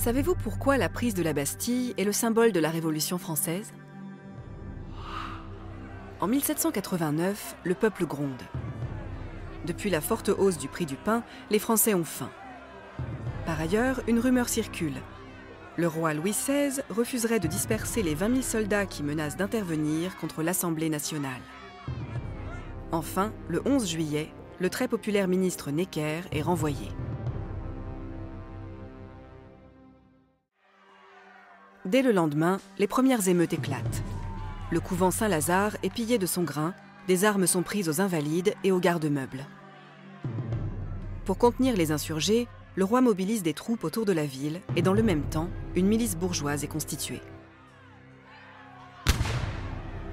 Savez-vous pourquoi la prise de la Bastille est le symbole de la Révolution française? En 1789, le peuple gronde. Depuis la forte hausse du prix du pain, les Français ont faim. Par ailleurs, une rumeur circule. Le roi Louis XVI refuserait de disperser les 20 000 soldats qui menacent d'intervenir contre l'Assemblée nationale. Enfin, le 11 juillet, le très populaire ministre Necker est renvoyé. Dès le lendemain, les premières émeutes éclatent. Le couvent Saint-Lazare est pillé de son grain, des armes sont prises aux invalides et aux gardes-meubles. Pour contenir les insurgés, le roi mobilise des troupes autour de la ville et dans le même temps, une milice bourgeoise est constituée.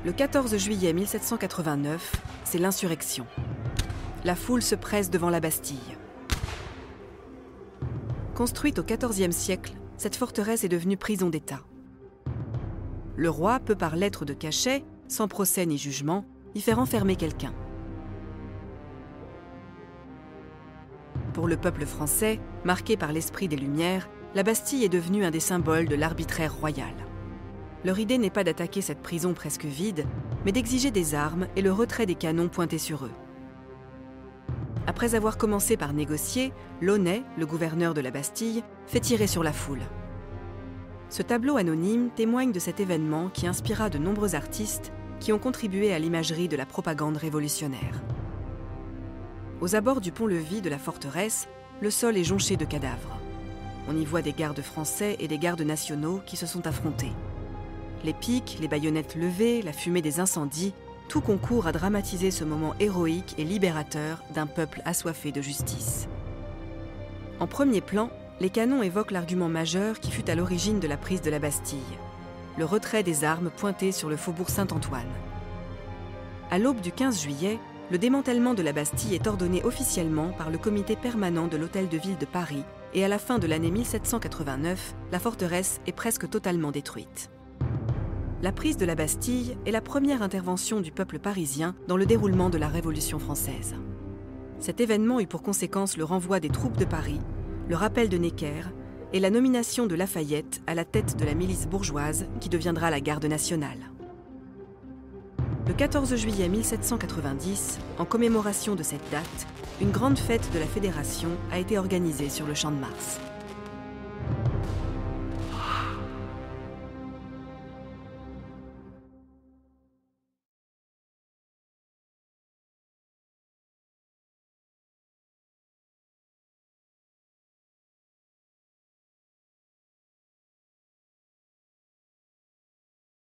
Le 14 juillet 1789, c'est l'insurrection. La foule se presse devant la Bastille. Construite au XIVe siècle, cette forteresse est devenue prison d'État. Le roi peut par lettre de cachet, sans procès ni jugement, y faire enfermer quelqu'un. Pour le peuple français, marqué par l'esprit des Lumières, la Bastille est devenue un des symboles de l'arbitraire royal. Leur idée n'est pas d'attaquer cette prison presque vide, mais d'exiger des armes et le retrait des canons pointés sur eux. Après avoir commencé par négocier, Launay, le gouverneur de la Bastille, fait tirer sur la foule. Ce tableau anonyme témoigne de cet événement qui inspira de nombreux artistes qui ont contribué à l'imagerie de la propagande révolutionnaire. Aux abords du pont-levis de la forteresse, le sol est jonché de cadavres. On y voit des gardes français et des gardes nationaux qui se sont affrontés. Les piques, les baïonnettes levées, la fumée des incendies tout concourt à dramatiser ce moment héroïque et libérateur d'un peuple assoiffé de justice. En premier plan, les canons évoquent l'argument majeur qui fut à l'origine de la prise de la Bastille, le retrait des armes pointées sur le faubourg Saint-Antoine. À l'aube du 15 juillet, le démantèlement de la Bastille est ordonné officiellement par le comité permanent de l'Hôtel de Ville de Paris et à la fin de l'année 1789, la forteresse est presque totalement détruite. La prise de la Bastille est la première intervention du peuple parisien dans le déroulement de la Révolution française. Cet événement eut pour conséquence le renvoi des troupes de Paris, le rappel de Necker et la nomination de Lafayette à la tête de la milice bourgeoise qui deviendra la garde nationale. Le 14 juillet 1790, en commémoration de cette date, une grande fête de la Fédération a été organisée sur le Champ de Mars.